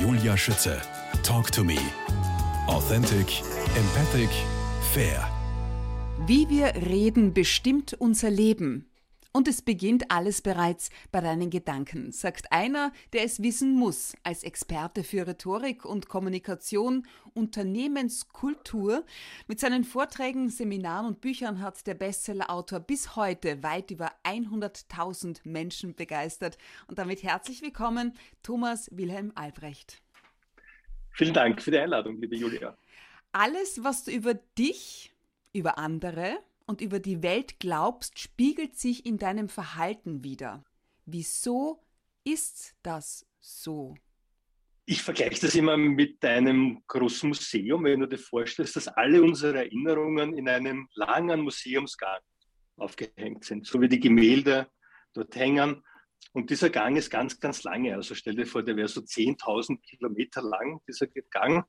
Julia Schütze. Talk to me. Authentic, empathic, fair. Wie wir reden, bestimmt unser Leben. Und es beginnt alles bereits bei deinen Gedanken, sagt einer, der es wissen muss, als Experte für Rhetorik und Kommunikation, Unternehmenskultur. Mit seinen Vorträgen, Seminaren und Büchern hat der Bestsellerautor bis heute weit über 100.000 Menschen begeistert. Und damit herzlich willkommen, Thomas Wilhelm Albrecht. Vielen Dank für die Einladung, liebe Julia. Alles, was du über dich, über andere und über die Welt glaubst, spiegelt sich in deinem Verhalten wieder. Wieso ist das so? Ich vergleiche das immer mit einem großen Museum, wenn du dir vorstellst, dass alle unsere Erinnerungen in einem langen Museumsgang aufgehängt sind, so wie die Gemälde dort hängen. Und dieser Gang ist ganz, ganz lange. Also stell dir vor, der wäre so 10.000 Kilometer lang, dieser Gang.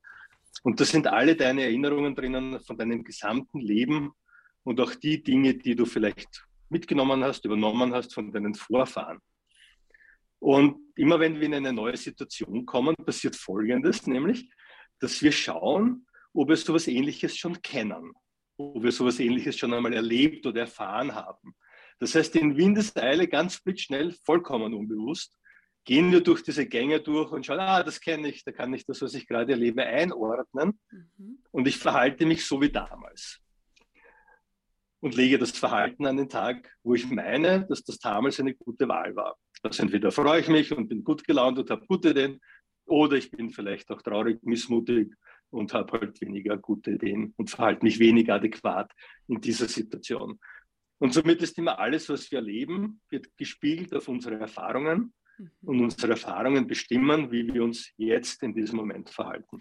Und da sind alle deine Erinnerungen drinnen von deinem gesamten Leben und auch die Dinge, die du vielleicht mitgenommen hast, übernommen hast von deinen Vorfahren. Und immer wenn wir in eine neue Situation kommen, passiert Folgendes, nämlich, dass wir schauen, ob wir sowas Ähnliches schon kennen, ob wir sowas Ähnliches schon einmal erlebt oder erfahren haben. Das heißt, in Windeseile ganz blitzschnell, vollkommen unbewusst, gehen wir durch diese Gänge durch und schauen, ah, das kenne ich, da kann ich das, was ich gerade erlebe, einordnen. Mhm. Und ich verhalte mich so wie damals und lege das Verhalten an den Tag, wo ich meine, dass das damals eine gute Wahl war. Also entweder freue ich mich und bin gut gelaunt und habe gute Ideen, oder ich bin vielleicht auch traurig, missmutig und habe halt weniger gute Ideen und verhalte mich weniger adäquat in dieser Situation. Und somit ist immer alles, was wir erleben, wird gespiegelt auf unsere Erfahrungen mhm. und unsere Erfahrungen bestimmen, wie wir uns jetzt in diesem Moment verhalten.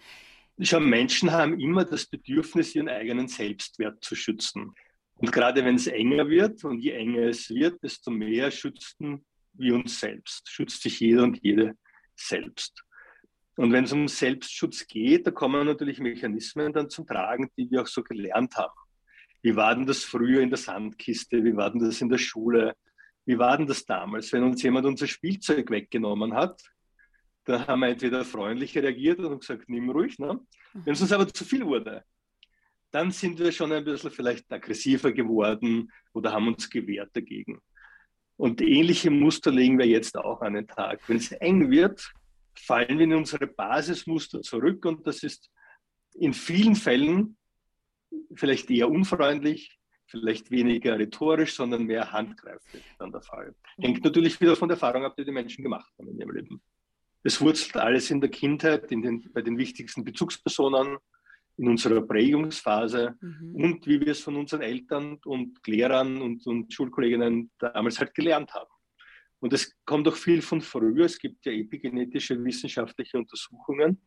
Schau, Menschen haben immer das Bedürfnis, ihren eigenen Selbstwert zu schützen. Und gerade wenn es enger wird und je enger es wird, desto mehr schützen wir uns selbst, schützt sich jeder und jede selbst. Und wenn es um Selbstschutz geht, da kommen natürlich Mechanismen dann zum Tragen, die wir auch so gelernt haben. Wie war denn das früher in der Sandkiste? Wie war denn das in der Schule? Wie war denn das damals, wenn uns jemand unser Spielzeug weggenommen hat? Da haben wir entweder freundlich reagiert und gesagt, nimm ruhig. Ne? Wenn es uns aber zu viel wurde, dann sind wir schon ein bisschen vielleicht aggressiver geworden oder haben uns gewehrt dagegen. Und ähnliche Muster legen wir jetzt auch an den Tag. Wenn es eng wird, fallen wir in unsere Basismuster zurück und das ist in vielen Fällen vielleicht eher unfreundlich, vielleicht weniger rhetorisch, sondern mehr handgreiflich dann der Fall. Hängt natürlich wieder von der Erfahrung ab, die die Menschen gemacht haben in ihrem Leben. Es wurzelt alles in der Kindheit, in den, bei den wichtigsten Bezugspersonen, in unserer Prägungsphase mhm. und wie wir es von unseren Eltern und Lehrern und, und Schulkolleginnen damals halt gelernt haben. Und es kommt auch viel von früher. Es gibt ja epigenetische wissenschaftliche Untersuchungen,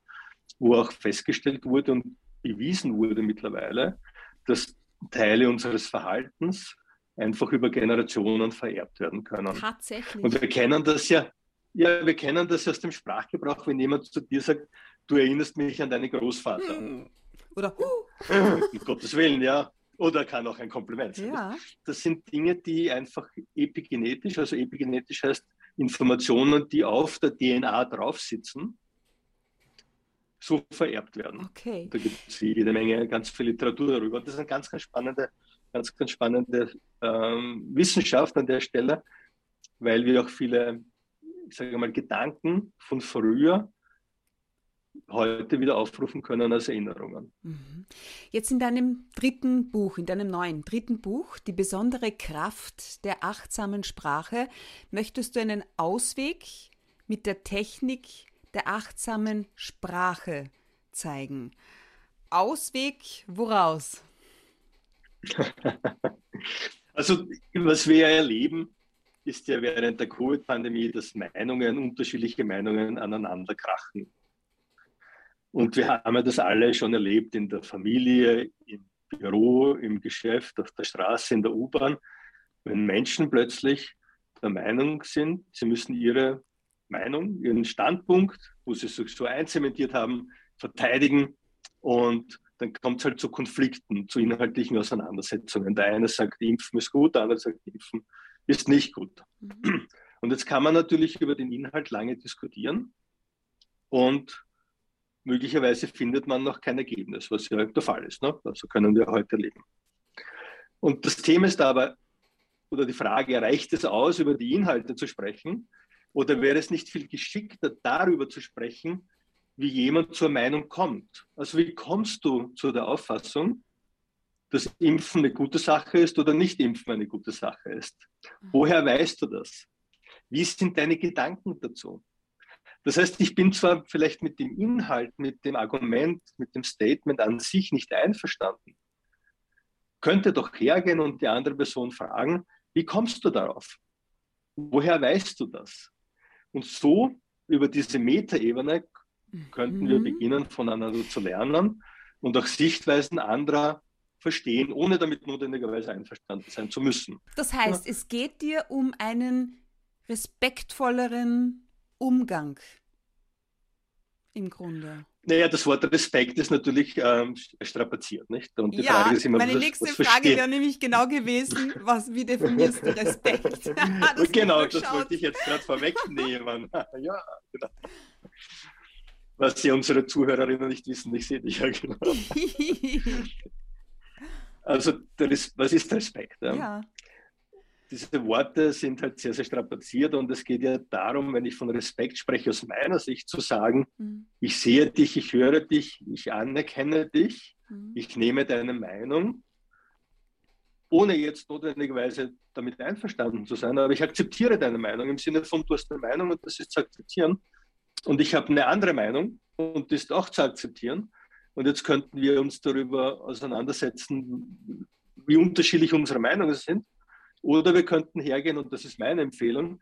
wo auch festgestellt wurde und bewiesen wurde mittlerweile, dass Teile unseres Verhaltens einfach über Generationen vererbt werden können. Tatsächlich. Und wir kennen das ja, ja, wir kennen das aus dem Sprachgebrauch, wenn jemand zu dir sagt, du erinnerst mich an deinen Großvater. Hm. Oder huh. um Gottes Willen, ja. Oder kann auch ein Kompliment sein. Ja. Das sind Dinge, die einfach epigenetisch, also epigenetisch heißt Informationen, die auf der DNA drauf sitzen, so vererbt werden. Okay. Da gibt es jede Menge, ganz viel Literatur darüber. Das ist eine ganz, ganz spannende, ganz, ganz spannende ähm, Wissenschaft an der Stelle, weil wir auch viele, ich sage mal, Gedanken von früher heute wieder aufrufen können als Erinnerungen. Mhm. Jetzt in deinem dritten Buch, in deinem neuen dritten Buch, Die besondere Kraft der achtsamen Sprache, möchtest du einen Ausweg mit der Technik der achtsamen Sprache zeigen. Ausweg woraus? also, was wir ja erleben, ist ja während der Covid-Pandemie, dass Meinungen, unterschiedliche Meinungen aneinander krachen. Und wir haben ja das alle schon erlebt in der Familie, im Büro, im Geschäft, auf der Straße, in der U-Bahn, wenn Menschen plötzlich der Meinung sind, sie müssen ihre Meinung, ihren Standpunkt, wo sie sich so einzementiert haben, verteidigen. Und dann kommt es halt zu Konflikten, zu inhaltlichen Auseinandersetzungen. Der eine sagt, Impfen ist gut, der andere sagt, Impfen ist nicht gut. Mhm. Und jetzt kann man natürlich über den Inhalt lange diskutieren. Und möglicherweise findet man noch kein Ergebnis, was ja der Fall ist. Ne? Also können wir heute leben. Und das Thema ist aber, oder die Frage, reicht es aus, über die Inhalte zu sprechen? Oder wäre es nicht viel geschickter, darüber zu sprechen, wie jemand zur Meinung kommt? Also wie kommst du zu der Auffassung, dass Impfen eine gute Sache ist oder nicht Impfen eine gute Sache ist? Woher weißt du das? Wie sind deine Gedanken dazu? Das heißt, ich bin zwar vielleicht mit dem Inhalt, mit dem Argument, mit dem Statement an sich nicht einverstanden, könnte doch hergehen und die andere Person fragen, wie kommst du darauf? Woher weißt du das? Und so über diese Metaebene könnten mhm. wir beginnen, voneinander zu lernen und auch Sichtweisen anderer verstehen, ohne damit notwendigerweise einverstanden sein zu müssen. Das heißt, ja. es geht dir um einen respektvolleren Umgang im Grunde. Naja, das Wort Respekt ist natürlich ähm, strapaziert, nicht? Und die ja, Frage ist immer, meine was, nächste was Frage wäre nämlich genau gewesen, was, wie definierst du Respekt? genau, das wollte ich jetzt gerade vorwegnehmen. ja, genau. Was Sie unsere Zuhörerinnen nicht wissen, ich sehe dich ja genau. also, was ist Respekt? Ja? ja diese Worte sind halt sehr, sehr strapaziert und es geht ja darum, wenn ich von Respekt spreche, aus meiner Sicht zu sagen, mhm. ich sehe dich, ich höre dich, ich anerkenne dich, mhm. ich nehme deine Meinung, ohne jetzt notwendigerweise damit einverstanden zu sein, aber ich akzeptiere deine Meinung im Sinne von, du hast eine Meinung und das ist zu akzeptieren und ich habe eine andere Meinung und das ist auch zu akzeptieren. Und jetzt könnten wir uns darüber auseinandersetzen, wie unterschiedlich unsere Meinungen sind. Oder wir könnten hergehen, und das ist meine Empfehlung,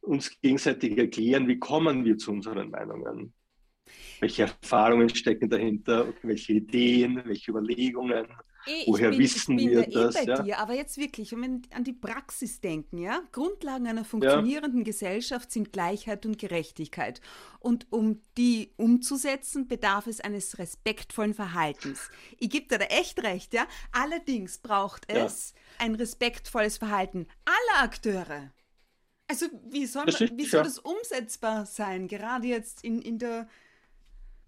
uns gegenseitig erklären, wie kommen wir zu unseren Meinungen. Welche Erfahrungen stecken dahinter, welche Ideen, welche Überlegungen, ich woher bin, wissen wir da das? Eh bei ja? dir, aber jetzt wirklich, wenn wir an die Praxis denken, ja, Grundlagen einer funktionierenden ja. Gesellschaft sind Gleichheit und Gerechtigkeit. Und um die umzusetzen, bedarf es eines respektvollen Verhaltens. Ich gebe dir da echt recht, ja. Allerdings braucht es ja. ein respektvolles Verhalten aller Akteure. Also wie soll, man, wie soll das umsetzbar sein, gerade jetzt in, in der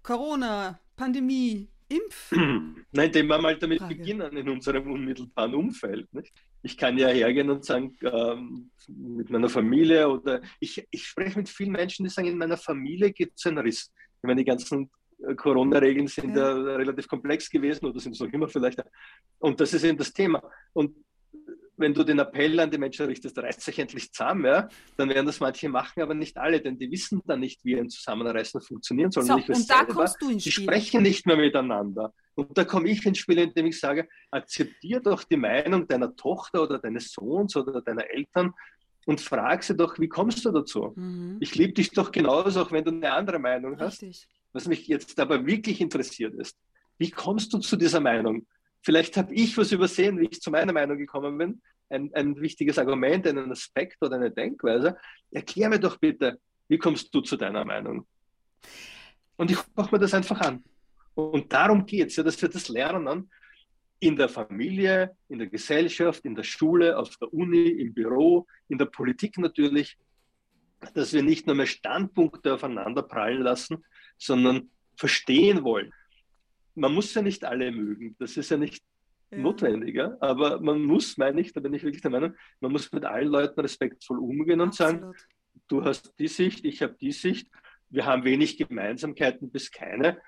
Corona-Pandemie? Impf? Nein, indem wir mal damit Frage. beginnen in unserem unmittelbaren Umfeld. Nicht? Ich kann ja hergehen und sagen, ähm, mit meiner Familie oder ich, ich spreche mit vielen Menschen, die sagen, in meiner Familie gibt es einen Riss. Ich meine, die ganzen äh, Corona-Regeln sind ja. ja. relativ komplex gewesen oder sind es noch immer vielleicht. Und das ist eben das Thema. Und wenn du den Appell an die Menschen richtest, reißt sich endlich zusammen, ja, dann werden das manche machen, aber nicht alle, denn die wissen dann nicht, wie ein Zusammenreißen funktionieren soll. So, und, und da selber, kommst du ins Spiel. Die sprechen nicht mehr miteinander. Und da komme ich ins Spiel, indem ich sage, akzeptier doch die Meinung deiner Tochter oder deines Sohns oder deiner Eltern und frag sie doch, wie kommst du dazu? Mhm. Ich liebe dich doch genauso, auch wenn du eine andere Meinung hast. Richtig. Was mich jetzt aber wirklich interessiert ist, wie kommst du zu dieser Meinung? Vielleicht habe ich was übersehen, wie ich zu meiner Meinung gekommen bin. Ein, ein wichtiges Argument, einen Aspekt oder eine Denkweise. Erklär mir doch bitte, wie kommst du zu deiner Meinung? Und ich mache mir das einfach an. Und darum geht es, ja, dass wir das lernen in der Familie, in der Gesellschaft, in der Schule, auf der Uni, im Büro, in der Politik natürlich, dass wir nicht nur mehr Standpunkte aufeinander prallen lassen, sondern verstehen wollen man muss ja nicht alle mögen, das ist ja nicht ja. notwendiger, aber man muss, meine ich, da bin ich wirklich der Meinung, man muss mit allen Leuten respektvoll umgehen und Absolut. sagen, du hast die Sicht, ich habe die Sicht, wir haben wenig Gemeinsamkeiten bis keine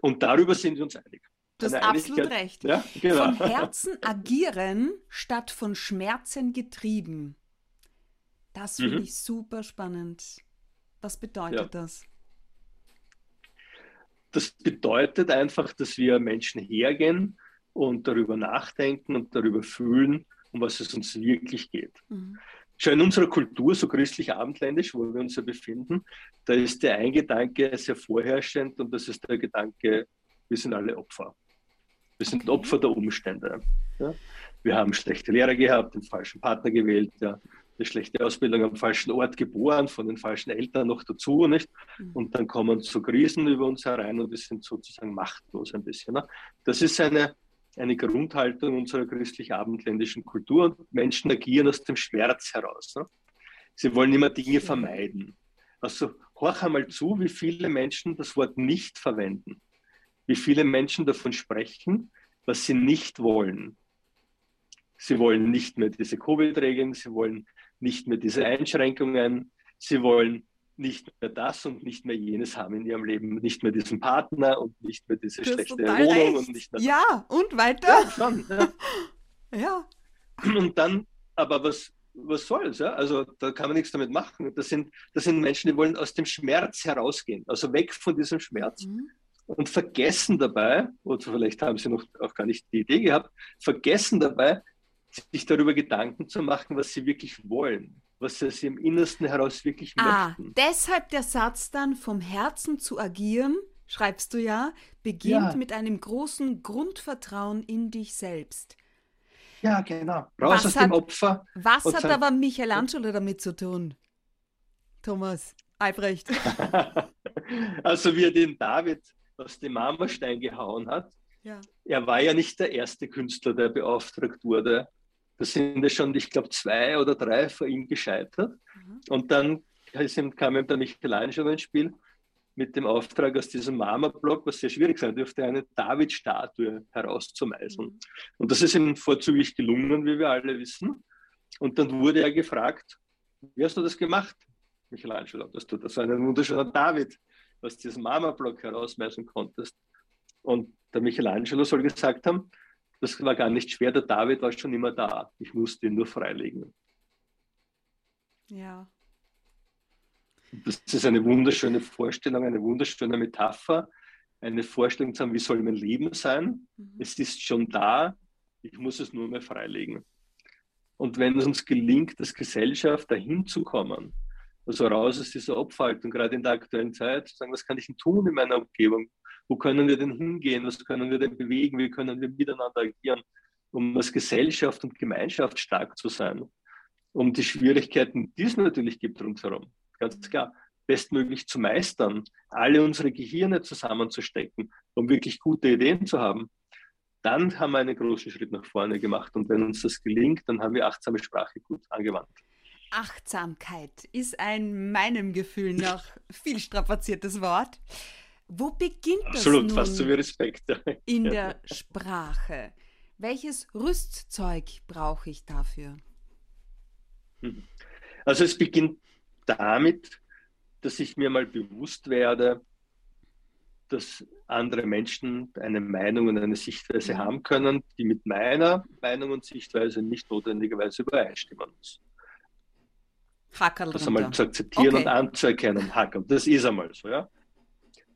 und darüber sind wir uns einig. Du hast absolut recht. Ja, genau. Von Herzen agieren statt von Schmerzen getrieben. Das finde mhm. ich super spannend. Was bedeutet ja. das? Das bedeutet einfach, dass wir Menschen hergehen und darüber nachdenken und darüber fühlen, um was es uns wirklich geht. Mhm. Schon in unserer Kultur, so christlich-abendländisch, wo wir uns ja befinden, da ist der ein Gedanke sehr vorherrschend und das ist der Gedanke, wir sind alle Opfer. Wir sind okay. Opfer der Umstände. Ja? Wir haben schlechte Lehrer gehabt, den falschen Partner gewählt, ja? Eine schlechte Ausbildung am falschen Ort geboren, von den falschen Eltern noch dazu, nicht? Mhm. Und dann kommen so Krisen über uns herein und wir sind sozusagen machtlos ein bisschen. Ne? Das ist eine, eine Grundhaltung unserer christlich-abendländischen Kultur und Menschen agieren aus dem Schmerz heraus. Ne? Sie wollen immer Dinge vermeiden. Aus so horch einmal zu, wie viele Menschen das Wort nicht verwenden. Wie viele Menschen davon sprechen, was sie nicht wollen. Sie wollen nicht mehr diese Covid-Regeln, sie wollen nicht mehr diese Einschränkungen, sie wollen nicht mehr das und nicht mehr jenes haben in ihrem Leben, nicht mehr diesen Partner und nicht mehr diese schlechte Wohnung recht. und nicht mehr. Ja, und weiter? Ja, schon. Ja. ja. Und dann, aber was, was soll's? Ja? Also da kann man nichts damit machen. Das sind, das sind Menschen, die wollen aus dem Schmerz herausgehen, also weg von diesem Schmerz. Mhm. Und vergessen dabei, oder vielleicht haben sie noch auch gar nicht die Idee gehabt, vergessen dabei, sich darüber Gedanken zu machen, was sie wirklich wollen, was sie im Innersten heraus wirklich ah, möchten. Deshalb der Satz dann vom Herzen zu agieren, schreibst du ja, beginnt ja. mit einem großen Grundvertrauen in dich selbst. Ja, genau. Raus was aus hat, dem Opfer. Was hat sagen, aber Michelangelo damit zu tun? Thomas, Albrecht. also wie er den David aus dem Marmorstein gehauen hat. Ja. Er war ja nicht der erste Künstler, der beauftragt wurde. Da sind ja schon, ich glaube, zwei oder drei vor ihm gescheitert. Mhm. Und dann kam ihm der Michelangelo ins Spiel mit dem Auftrag, aus diesem Marmorblock, was sehr schwierig sein dürfte, eine David-Statue herauszumeißeln. Mhm. Und das ist ihm vorzüglich gelungen, wie wir alle wissen. Und dann wurde er gefragt, wie hast du das gemacht, Michelangelo, dass du das einen wunderschönen David aus diesem Marmorblock herausmeißeln konntest. Und der Michelangelo soll gesagt haben, das war gar nicht schwer, der David war schon immer da. Ich musste ihn nur freilegen. Ja. Das ist eine wunderschöne Vorstellung, eine wunderschöne Metapher, eine Vorstellung zu haben, wie soll mein Leben sein? Mhm. Es ist schon da, ich muss es nur mehr freilegen. Und wenn es uns gelingt, als Gesellschaft dahin zu kommen, also raus aus dieser Abfaltung, gerade in der aktuellen Zeit, zu sagen, was kann ich denn tun in meiner Umgebung? Wo können wir denn hingehen? Was können wir denn bewegen? Wie können wir miteinander agieren, um als Gesellschaft und Gemeinschaft stark zu sein? Um die Schwierigkeiten, die es natürlich gibt rundherum, ganz klar, bestmöglich zu meistern, alle unsere Gehirne zusammenzustecken, um wirklich gute Ideen zu haben, dann haben wir einen großen Schritt nach vorne gemacht. Und wenn uns das gelingt, dann haben wir achtsame Sprache gut angewandt. Achtsamkeit ist ein meinem Gefühl nach viel strapaziertes Wort. Wo beginnt das Absolut, nun fast so wie Respekt. in der Sprache? Welches Rüstzeug brauche ich dafür? Hm. Also es beginnt damit, dass ich mir mal bewusst werde, dass andere Menschen eine Meinung und eine Sichtweise haben können, die mit meiner Meinung und Sichtweise nicht notwendigerweise übereinstimmen muss. Hackerl das einmal zu akzeptieren okay. und anzuerkennen. Hackerl, das ist einmal so, ja.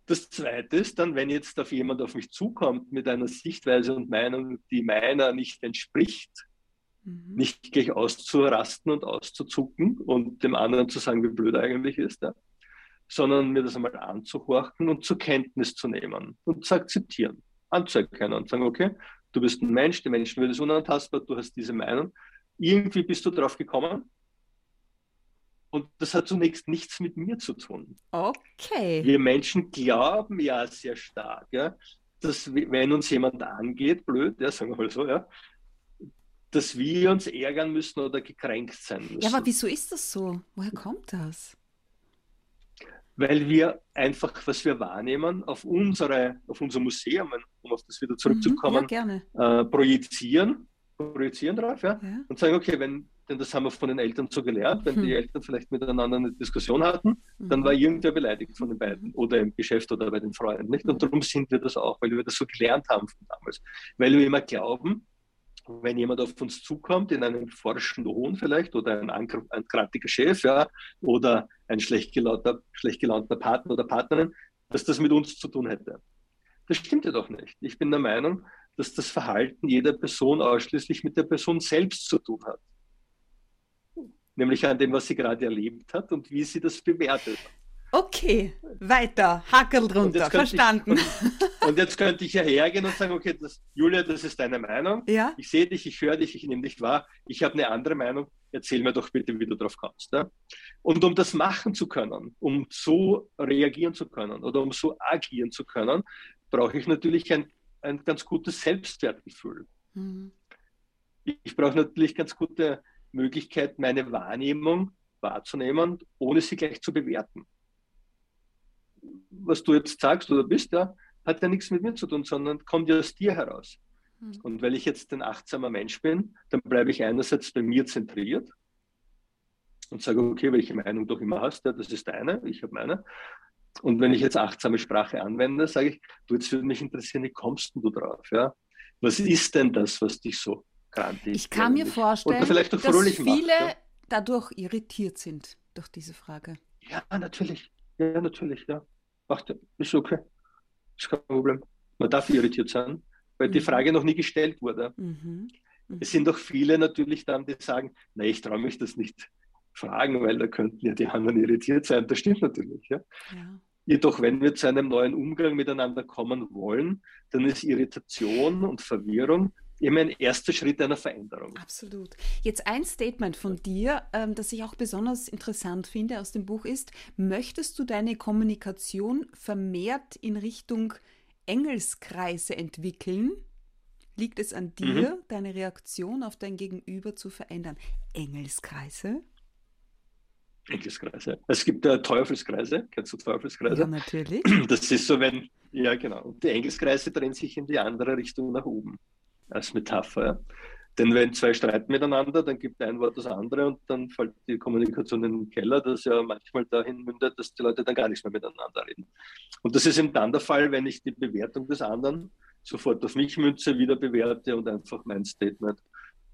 Das Zweite ist dann, wenn jetzt auf jemand auf mich zukommt mit einer Sichtweise und Meinung, die meiner nicht entspricht, mhm. nicht gleich auszurasten und auszuzucken und dem anderen zu sagen, wie blöd er eigentlich ist, ja? sondern mir das einmal anzuhorchen und zur Kenntnis zu nehmen und zu akzeptieren, anzuerkennen und sagen, okay, du bist ein Mensch, die Menschenwürde ist unantastbar, du hast diese Meinung. Irgendwie bist du drauf gekommen, und das hat zunächst nichts mit mir zu tun. Okay. Wir Menschen glauben ja sehr stark, ja, dass wenn uns jemand angeht, blöd, ja, sagen wir mal so, ja, dass wir uns ärgern müssen oder gekränkt sein müssen. Ja, aber wieso ist das so? Woher kommt das? Weil wir einfach, was wir wahrnehmen, auf, unsere, auf unser Museum, um auf das wieder zurückzukommen, mhm, ja, äh, projizieren, projizieren drauf ja, ja, und sagen, okay, wenn denn das haben wir von den Eltern so gelernt. Wenn die Eltern vielleicht miteinander eine Diskussion hatten, dann mhm. war irgendwer beleidigt von den beiden oder im Geschäft oder bei den Freunden. Nicht? Und darum sind wir das auch, weil wir das so gelernt haben von damals. Weil wir immer glauben, wenn jemand auf uns zukommt, in einem forschenden Ton vielleicht, oder ein, ein krantiger Chef, ja, oder ein schlecht gelaunter, schlecht gelaunter Partner oder Partnerin, dass das mit uns zu tun hätte. Das stimmt ja doch nicht. Ich bin der Meinung, dass das Verhalten jeder Person ausschließlich mit der Person selbst zu tun hat nämlich an dem, was sie gerade erlebt hat und wie sie das bewertet. Okay, weiter, Hackel drunter, verstanden. Ich, und, und, jetzt könnte ich ja hergehen und sagen, okay, das, Julia, das ist deine Meinung. Ja? Ich sehe dich, ich höre dich, ich nehme dich wahr. Ich habe eine andere Meinung. Erzähl mir doch bitte, wie du drauf kommst. Ja? Und um das machen zu können, um so reagieren zu können oder um so agieren zu können, brauche ich natürlich ein, ein ganz gutes Selbstwertgefühl. Mhm. Ich, ich brauche natürlich ganz gute Möglichkeit, meine Wahrnehmung wahrzunehmen, ohne sie gleich zu bewerten. was du jetzt sagst oder bist, ja, hat ja nichts mit mir zu tun, sondern kommt ja aus dir heraus. Mhm. Und weil ich jetzt ein achtsamer Mensch bin, dann bleibe ich einerseits bei mir zentriert und sage, okay, welche Meinung du immer hast, ja, das ist deine, ich habe meine. Und wenn ich jetzt achtsame Sprache anwende, sage ich, du, jetzt würde mich interessieren, wie kommst du drauf? Ja? Was ist denn das, was dich so grantig Ich kann mir vorstellen, dass viele macht, ja? dadurch irritiert sind durch diese Frage. Ja, natürlich. Ja, natürlich, ja. Macht, ist okay. Ist kein Problem. Man darf irritiert sein, weil mhm. die Frage noch nie gestellt wurde. Mhm. Mhm. Es sind doch viele natürlich dann, die sagen, na, ich traue mich das nicht fragen, weil da könnten ja die anderen irritiert sein. Das stimmt natürlich. Ja? ja. Jedoch, wenn wir zu einem neuen Umgang miteinander kommen wollen, dann ist Irritation und Verwirrung immer ein erster Schritt einer Veränderung. Absolut. Jetzt ein Statement von dir, ähm, das ich auch besonders interessant finde aus dem Buch ist, möchtest du deine Kommunikation vermehrt in Richtung Engelskreise entwickeln? Liegt es an dir, mhm. deine Reaktion auf dein Gegenüber zu verändern? Engelskreise? Engelskreise. Es gibt äh, Teufelskreise. Kennst du Teufelskreise? Ja, natürlich. Das ist so, wenn, ja genau. Und die Engelskreise drehen sich in die andere Richtung nach oben als Metapher. Denn wenn zwei streiten miteinander, dann gibt ein Wort das andere und dann fällt die Kommunikation in den Keller, das ja manchmal dahin mündet, dass die Leute dann gar nichts mehr miteinander reden. Und das ist eben dann der Fall, wenn ich die Bewertung des anderen sofort auf mich münze, wieder bewerte und einfach mein Statement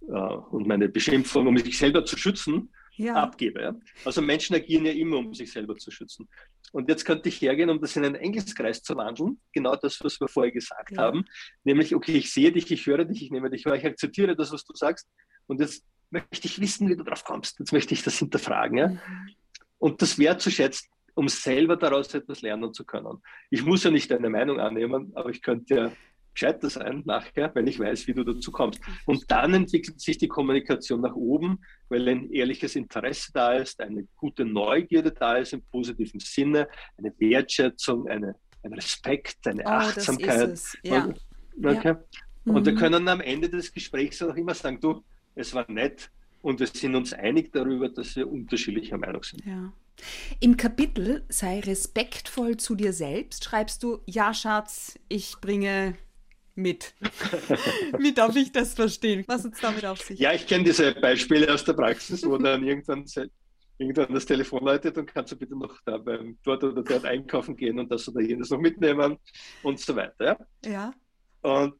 äh, und meine Beschimpfung, um mich selber zu schützen, ja. abgebe. Ja? Also Menschen agieren ja immer, um sich selber zu schützen. Und jetzt könnte ich hergehen, um das in einen Engelskreis zu wandeln, genau das, was wir vorher gesagt ja. haben, nämlich, okay, ich sehe dich, ich höre dich, ich nehme dich wahr, ich akzeptiere das, was du sagst und jetzt möchte ich wissen, wie du darauf kommst, jetzt möchte ich das hinterfragen. Ja? Mhm. Und das wertzuschätzen, um selber daraus etwas lernen zu können. Ich muss ja nicht deine Meinung annehmen, aber ich könnte ja gescheiter sein nachher, wenn ich weiß, wie du dazu kommst. Und dann entwickelt sich die Kommunikation nach oben, weil ein ehrliches Interesse da ist, eine gute Neugierde da ist im positiven Sinne, eine Wertschätzung, eine, ein Respekt, eine oh, Achtsamkeit. Ja. Okay. Ja. Und mhm. wir können am Ende des Gesprächs auch immer sagen, du, es war nett und wir sind uns einig darüber, dass wir unterschiedlicher Meinung sind. Ja. Im Kapitel sei respektvoll zu dir selbst schreibst du, ja Schatz, ich bringe mit. Wie darf ich das verstehen? Was es damit auf sich? Ja, ich kenne diese Beispiele aus der Praxis, wo dann irgendwann, irgendwann das Telefon läutet und kannst du bitte noch da beim dort oder dort einkaufen gehen und das oder jenes noch mitnehmen und so weiter. Ja. ja. Und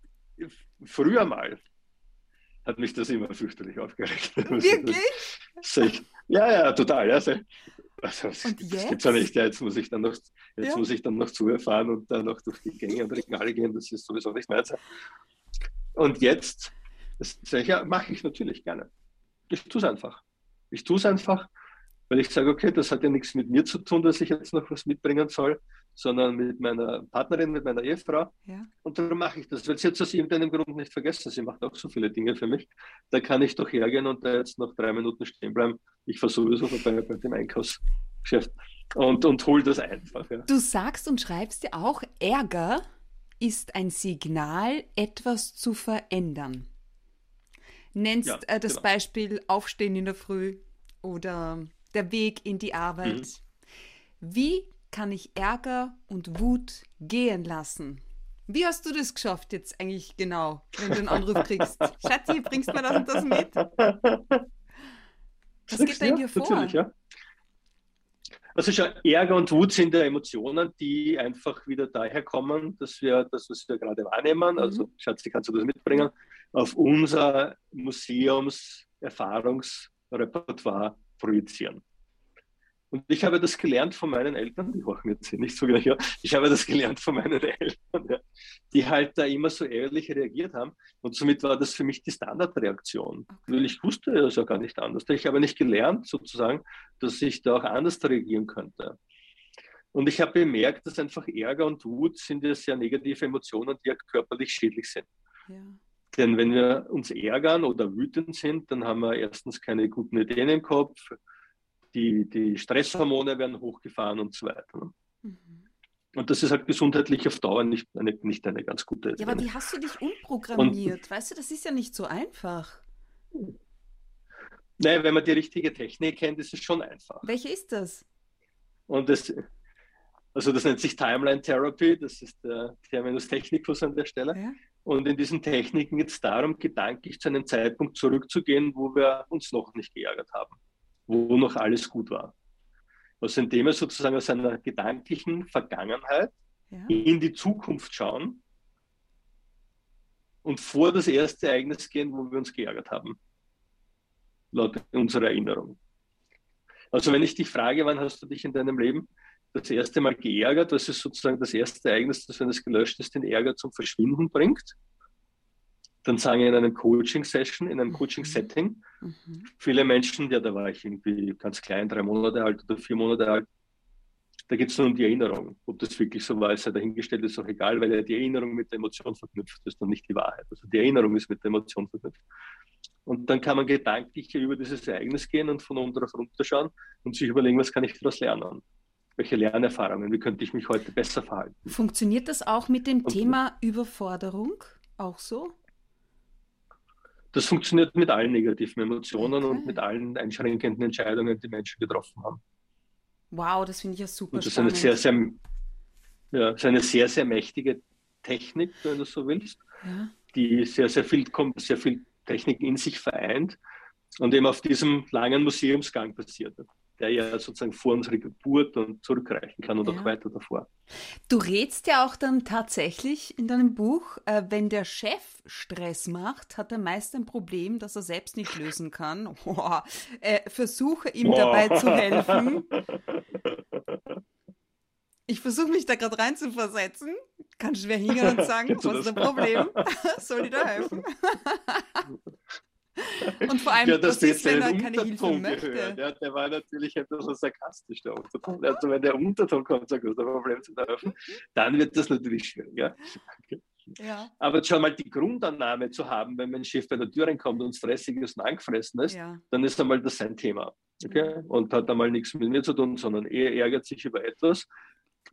früher mal hat mich das immer fürchterlich aufgeregt. Wirklich? ja, ja, total. Also, also, das gibt es ja nicht. Ja, jetzt muss ich dann noch, jetzt ja. muss ich dann noch zuerfahren und dann noch durch die Gänge und Regale gehen. Das ist sowieso nicht meins. Und jetzt ja, mache ich natürlich gerne. Ich tue es einfach. Ich tue es einfach, weil ich sage, okay, das hat ja nichts mit mir zu tun, dass ich jetzt noch was mitbringen soll, sondern mit meiner Partnerin, mit meiner Ehefrau. Ja. Und darum mache ich das, weil sie jetzt aus irgendeinem Grund nicht vergessen. Sie macht auch so viele Dinge für mich. Da kann ich doch hergehen und da jetzt noch drei Minuten stehen bleiben. Ich fahre sowieso vorbei bei dem Einkaufsgeschäft und, und hole das einfach. Ja. Du sagst und schreibst ja auch, Ärger ist ein Signal, etwas zu verändern. Nennst ja, äh, das genau. Beispiel Aufstehen in der Früh oder der Weg in die Arbeit. Mhm. Wie kann ich Ärger und Wut gehen lassen. Wie hast du das geschafft jetzt eigentlich genau, wenn du einen Anruf kriegst? Schatzi, bringst du mir das und das mit? Was geht da in dir vor? Natürlich, ja. Also schon Ärger und Wut sind ja Emotionen, die einfach wieder daher kommen, dass wir das, was wir gerade wahrnehmen, mhm. also Schatzi, kannst du das mitbringen, auf unser Museumserfahrungsrepertoire projizieren. Und ich habe das gelernt von meinen Eltern, die machen jetzt nicht so gleich, ja. ich habe das gelernt von meinen Eltern, ja, die halt da immer so ehrlich reagiert haben. Und somit war das für mich die Standardreaktion. Weil ich wusste es ja gar nicht anders. Ich habe nicht gelernt, sozusagen, dass ich da auch anders reagieren könnte. Und ich habe bemerkt, dass einfach Ärger und Wut sind ja sehr negative Emotionen, die ja körperlich schädlich sind. Ja. Denn wenn wir uns ärgern oder wütend sind, dann haben wir erstens keine guten Ideen im Kopf, die, die Stresshormone werden hochgefahren und so weiter. Ne? Mhm. Und das ist halt gesundheitlich auf Dauer nicht eine, nicht eine ganz gute Idee. Ja, aber wie hast du dich umprogrammiert? Und, weißt du, das ist ja nicht so einfach. Nein, wenn man die richtige Technik kennt, ist es schon einfach. Welche ist das? Und das, Also das nennt sich Timeline Therapy, das ist der Terminus technicus an der Stelle. Ja. Und in diesen Techniken geht es darum, gedanklich zu einem Zeitpunkt zurückzugehen, wo wir uns noch nicht geärgert haben, wo noch alles gut war. Also indem wir sozusagen aus einer gedanklichen Vergangenheit ja. in die Zukunft schauen und vor das erste Ereignis gehen, wo wir uns geärgert haben, laut unserer Erinnerung. Also wenn ich dich frage, wann hast du dich in deinem Leben das erste Mal geärgert, was ist sozusagen das erste Ereignis, das, wenn es gelöscht ist, den Ärger zum Verschwinden bringt, dann sagen in einem Coaching-Session, in einem mhm. Coaching-Setting, mhm. viele Menschen, ja, da war ich irgendwie ganz klein, drei Monate alt oder vier Monate alt, da geht es nur um die Erinnerung. Ob das wirklich so war, ist ja dahingestellt, ist auch egal, weil ja die Erinnerung mit der Emotion verknüpft ist und nicht die Wahrheit. Also die Erinnerung ist mit der Emotion verknüpft. Und dann kann man gedanklich über dieses Ereignis gehen und von unten auf runter schauen und sich überlegen, was kann ich daraus lernen? Welche Lernerfahrungen? Wie könnte ich mich heute besser verhalten? Funktioniert das auch mit dem und, Thema Überforderung auch so? Das funktioniert mit allen negativen Emotionen okay. und mit allen einschränkenden Entscheidungen, die Menschen getroffen haben. Wow, das finde ich ja super und das spannend. Ist eine sehr, sehr, ja, ist eine sehr, sehr mächtige Technik, wenn du so willst, ja. die sehr, sehr viel, sehr viel Technik in sich vereint und eben auf diesem langen Museumsgang passiert der ja sozusagen vor unsere Geburt und zurückreichen kann und ja. auch weiter davor. Du rätst ja auch dann tatsächlich in deinem Buch, äh, wenn der Chef Stress macht, hat er meist ein Problem, das er selbst nicht lösen kann. Boah, äh, versuche ihm Boah. dabei zu helfen. Ich versuche mich da gerade rein zu versetzen. Kann schwer hingehen und sagen, was ist das Problem? Soll ich da helfen? Und vor allem, ja, das ist, wenn er keine Hilfe möchte. Ja, der war natürlich etwas so sarkastisch, der Unterton. Also wenn der Unterton kommt, sagt, das Problem zu helfen, dann wird das natürlich schwierig. Ja? Ja. Aber schon mal die Grundannahme zu haben, wenn mein Chef bei der Tür reinkommt und stressig ist und angefressen ist, ja. dann ist einmal das sein Thema. Okay? Und hat einmal nichts mit mir zu tun, sondern er ärgert sich über etwas,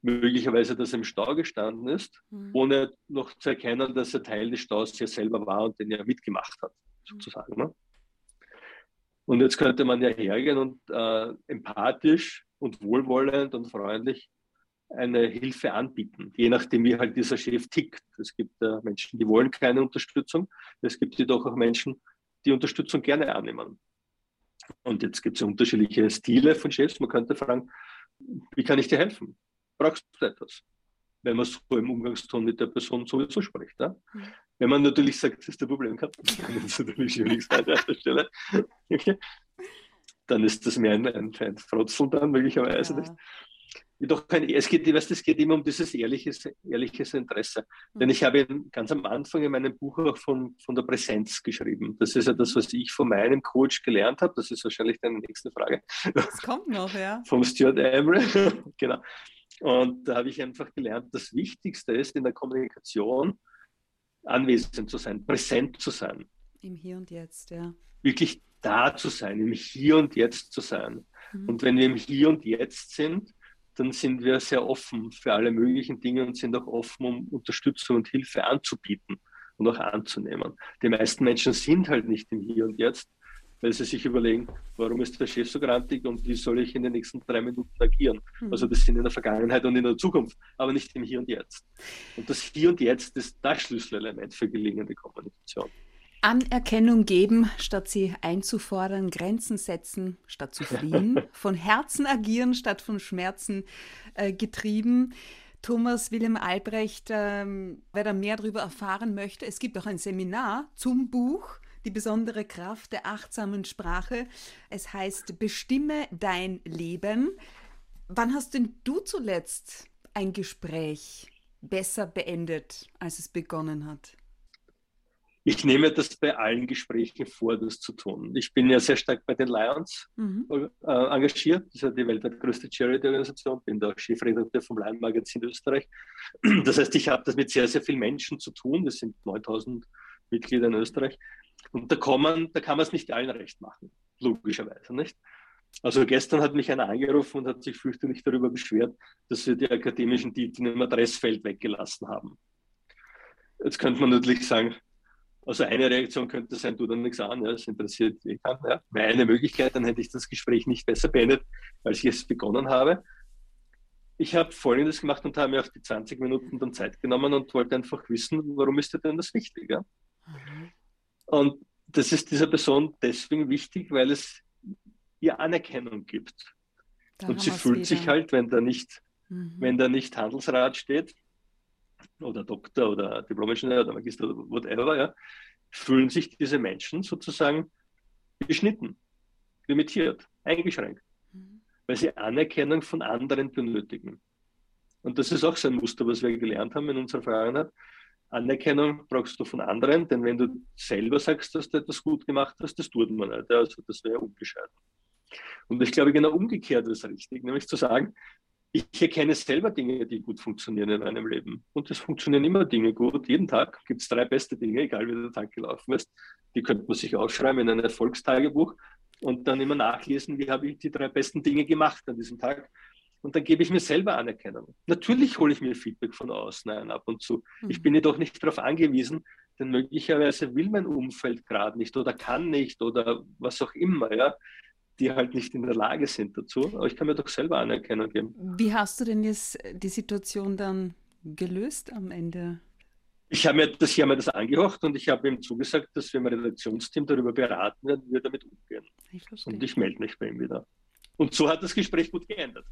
möglicherweise, dass er im Stau gestanden ist, mhm. ohne noch zu erkennen, dass er Teil des Staus ja selber war und den er mitgemacht hat, mhm. Sozusagen. Ne? Und jetzt könnte man ja hergehen und äh, empathisch und wohlwollend und freundlich eine Hilfe anbieten, je nachdem, wie halt dieser Chef tickt. Es gibt äh, Menschen, die wollen keine Unterstützung. Es gibt jedoch auch Menschen, die Unterstützung gerne annehmen. Und jetzt gibt es unterschiedliche Stile von Chefs. Man könnte fragen, wie kann ich dir helfen? brauchst du etwas. Wenn man so im Umgangston mit der Person sowieso spricht. Ja? Mhm. Wenn man natürlich sagt, das ist der Problem gehabt, dann ist natürlich schwierig sein an der Stelle. Okay. Dann ist das mehr ein, ein, ein Frotzeln dann möglicherweise ja. nicht. Jedoch kein, es geht, weißt, es geht immer um dieses ehrliches, ehrliches Interesse. Mhm. Denn ich habe ganz am Anfang in meinem Buch auch von, von der Präsenz geschrieben. Das ist ja das, was ich von meinem Coach gelernt habe. Das ist wahrscheinlich deine nächste Frage. Das kommt noch, ja. Vom Stuart Emery. genau. Und da habe ich einfach gelernt, das Wichtigste ist in der Kommunikation, anwesend zu sein, präsent zu sein. Im Hier und Jetzt, ja. Wirklich da zu sein, im Hier und Jetzt zu sein. Mhm. Und wenn wir im Hier und Jetzt sind, dann sind wir sehr offen für alle möglichen Dinge und sind auch offen, um Unterstützung und Hilfe anzubieten und auch anzunehmen. Die meisten Menschen sind halt nicht im Hier und Jetzt, weil sie sich überlegen, warum ist der Chef so grantig und wie soll ich in den nächsten drei Minuten agieren. Mhm. Also das sind in der Vergangenheit und in der Zukunft, aber nicht im Hier und Jetzt. Und das Hier und Jetzt ist das Schlüsselelement für gelingende Kommunikation. Anerkennung geben, statt sie einzufordern, Grenzen setzen, statt zu fliehen, von Herzen agieren, statt von Schmerzen äh, getrieben. Thomas Wilhelm Albrecht, ähm, wer da mehr darüber erfahren möchte, es gibt auch ein Seminar zum Buch die besondere Kraft der achtsamen Sprache. Es heißt Bestimme dein Leben. Wann hast denn du zuletzt ein Gespräch besser beendet, als es begonnen hat? Ich nehme das bei allen Gesprächen vor, das zu tun. Ich bin ja sehr stark bei den Lions mhm. äh, engagiert. Das ist ja die weltweit größte Charity-Organisation. Bin da Chefredakteur vom Lion Magazin Österreich. Das heißt, ich habe das mit sehr, sehr vielen Menschen zu tun. Das sind 9000 Mitglieder in Österreich. Und da kann man, da kann man es nicht allen recht machen, logischerweise, nicht? Also gestern hat mich einer angerufen und hat sich fürchterlich darüber beschwert, dass wir die akademischen Titel im Adressfeld weggelassen haben. Jetzt könnte man natürlich sagen, also eine Reaktion könnte sein, tu dann nichts an, ja, das interessiert eh keinen. Ja. Wäre eine Möglichkeit, dann hätte ich das Gespräch nicht besser beendet, als ich es begonnen habe. ich habe Folgendes gemacht und habe mir auch die 20 Minuten dann Zeit genommen und wollte einfach wissen, warum ist dir denn das wichtig? Ja? Mhm. Und das ist dieser Person deswegen wichtig, weil es ihr Anerkennung gibt. Da und sie fühlt wieder. sich halt, wenn da nicht, mhm. wenn da nicht Handelsrat steht, oder Doktor oder Diplom-Ingenieur oder Magister oder whatever, ja, fühlen sich diese Menschen sozusagen beschnitten, limitiert, eingeschränkt, mhm. weil sie Anerkennung von anderen benötigen. Und das ist auch so ein Muster, was wir gelernt haben in unserer Vergangenheit. Anerkennung brauchst du von anderen, denn wenn du selber sagst, dass du etwas gut gemacht hast, das tut man nicht. Also das wäre ungescheiden. Und ich glaube, genau umgekehrt ist richtig, nämlich zu sagen, ich erkenne selber Dinge, die gut funktionieren in meinem Leben. Und es funktionieren immer Dinge gut. Jeden Tag gibt es drei beste Dinge, egal wie der Tag gelaufen ist. Die könnte man sich aufschreiben in ein Erfolgstagebuch und dann immer nachlesen, wie habe ich die drei besten Dinge gemacht an diesem Tag. Und dann gebe ich mir selber Anerkennung. Natürlich hole ich mir Feedback von außen ein ab und zu. Mhm. Ich bin jedoch nicht darauf angewiesen, denn möglicherweise will mein Umfeld gerade nicht oder kann nicht oder was auch immer. Ja die halt nicht in der Lage sind dazu. Aber ich kann mir doch selber Anerkennung geben. Wie hast du denn jetzt die Situation dann gelöst am Ende? Ich habe mir das, ich habe mir das angehört und ich habe ihm zugesagt, dass wir im Redaktionsteam darüber beraten werden, wie wir damit umgehen. Ich und ich melde mich bei ihm wieder. Und so hat das Gespräch gut geändert.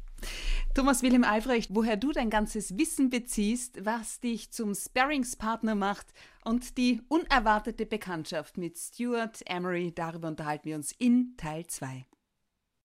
Thomas Wilhelm Albrecht, woher du dein ganzes Wissen beziehst, was dich zum Sparringspartner macht und die unerwartete Bekanntschaft mit Stuart Emery, darüber unterhalten wir uns in Teil 2.